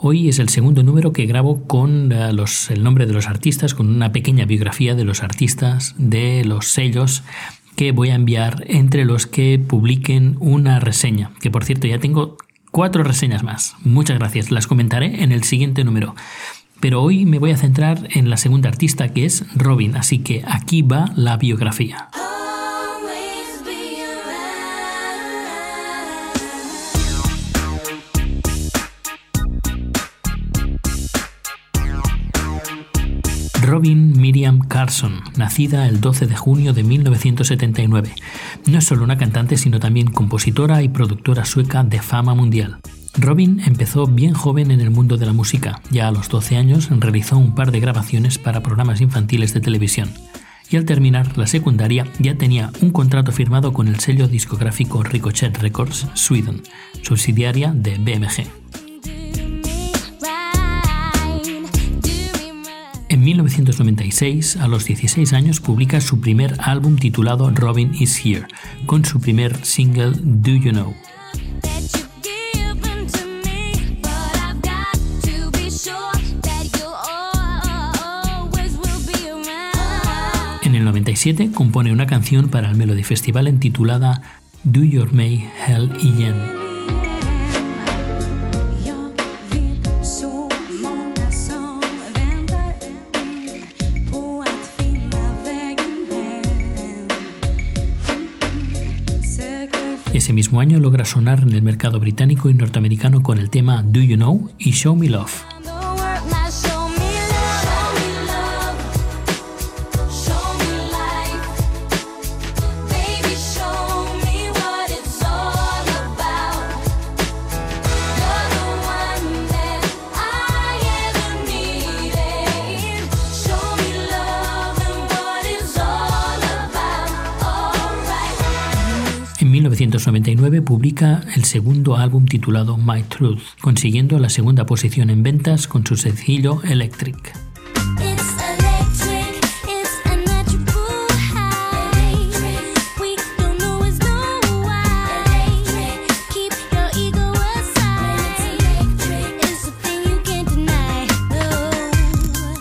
Hoy es el segundo número que grabo con eh, los, el nombre de los artistas, con una pequeña biografía de los artistas, de los sellos que voy a enviar entre los que publiquen una reseña, que por cierto ya tengo cuatro reseñas más. Muchas gracias, las comentaré en el siguiente número. Pero hoy me voy a centrar en la segunda artista que es Robin, así que aquí va la biografía. Robin Miriam Carson, nacida el 12 de junio de 1979. No es solo una cantante, sino también compositora y productora sueca de fama mundial. Robin empezó bien joven en el mundo de la música. Ya a los 12 años realizó un par de grabaciones para programas infantiles de televisión. Y al terminar la secundaria ya tenía un contrato firmado con el sello discográfico Ricochet Records Sweden, subsidiaria de BMG. 1996, a los 16 años, publica su primer álbum titulado Robin is Here, con su primer single Do You Know. En el 97 compone una canción para el Melody Festival intitulada Do Your May Hell Igen. Ese mismo año logra sonar en el mercado británico y norteamericano con el tema Do You Know y Show Me Love. 1999 publica el segundo álbum titulado My Truth, consiguiendo la segunda posición en ventas con su sencillo Electric.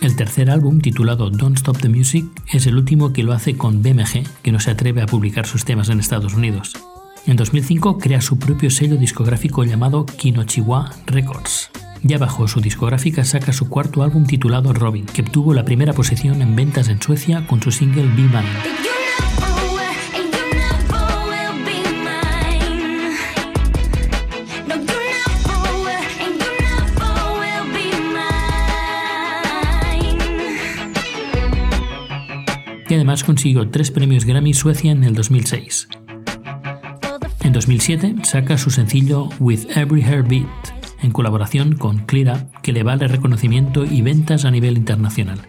El tercer álbum, titulado Don't Stop the Music, es el último que lo hace con BMG, que no se atreve a publicar sus temas en Estados Unidos. En 2005 crea su propio sello discográfico llamado Kinochiwa Records. Ya bajo su discográfica saca su cuarto álbum titulado Robin, que obtuvo la primera posición en ventas en Suecia con su single Be Mine. Y además consiguió tres premios Grammy Suecia en el 2006. En 2007 saca su sencillo With Every Heartbeat, en colaboración con Clear Up, que le vale reconocimiento y ventas a nivel internacional.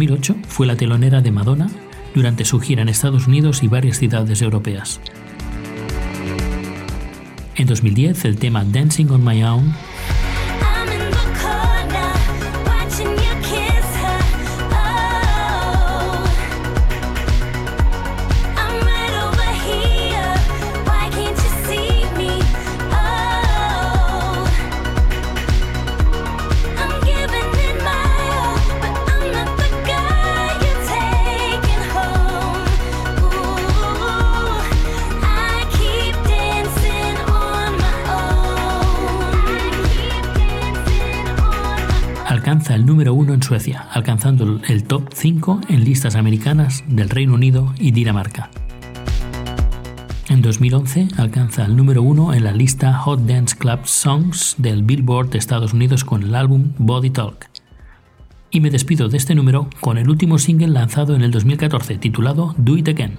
2008 fue la telonera de Madonna durante su gira en Estados Unidos y varias ciudades europeas. En 2010 el tema Dancing on My Own Suecia, alcanzando el top 5 en listas americanas del Reino Unido y Dinamarca. En 2011 alcanza el número 1 en la lista Hot Dance Club Songs del Billboard de Estados Unidos con el álbum Body Talk. Y me despido de este número con el último single lanzado en el 2014 titulado Do It Again.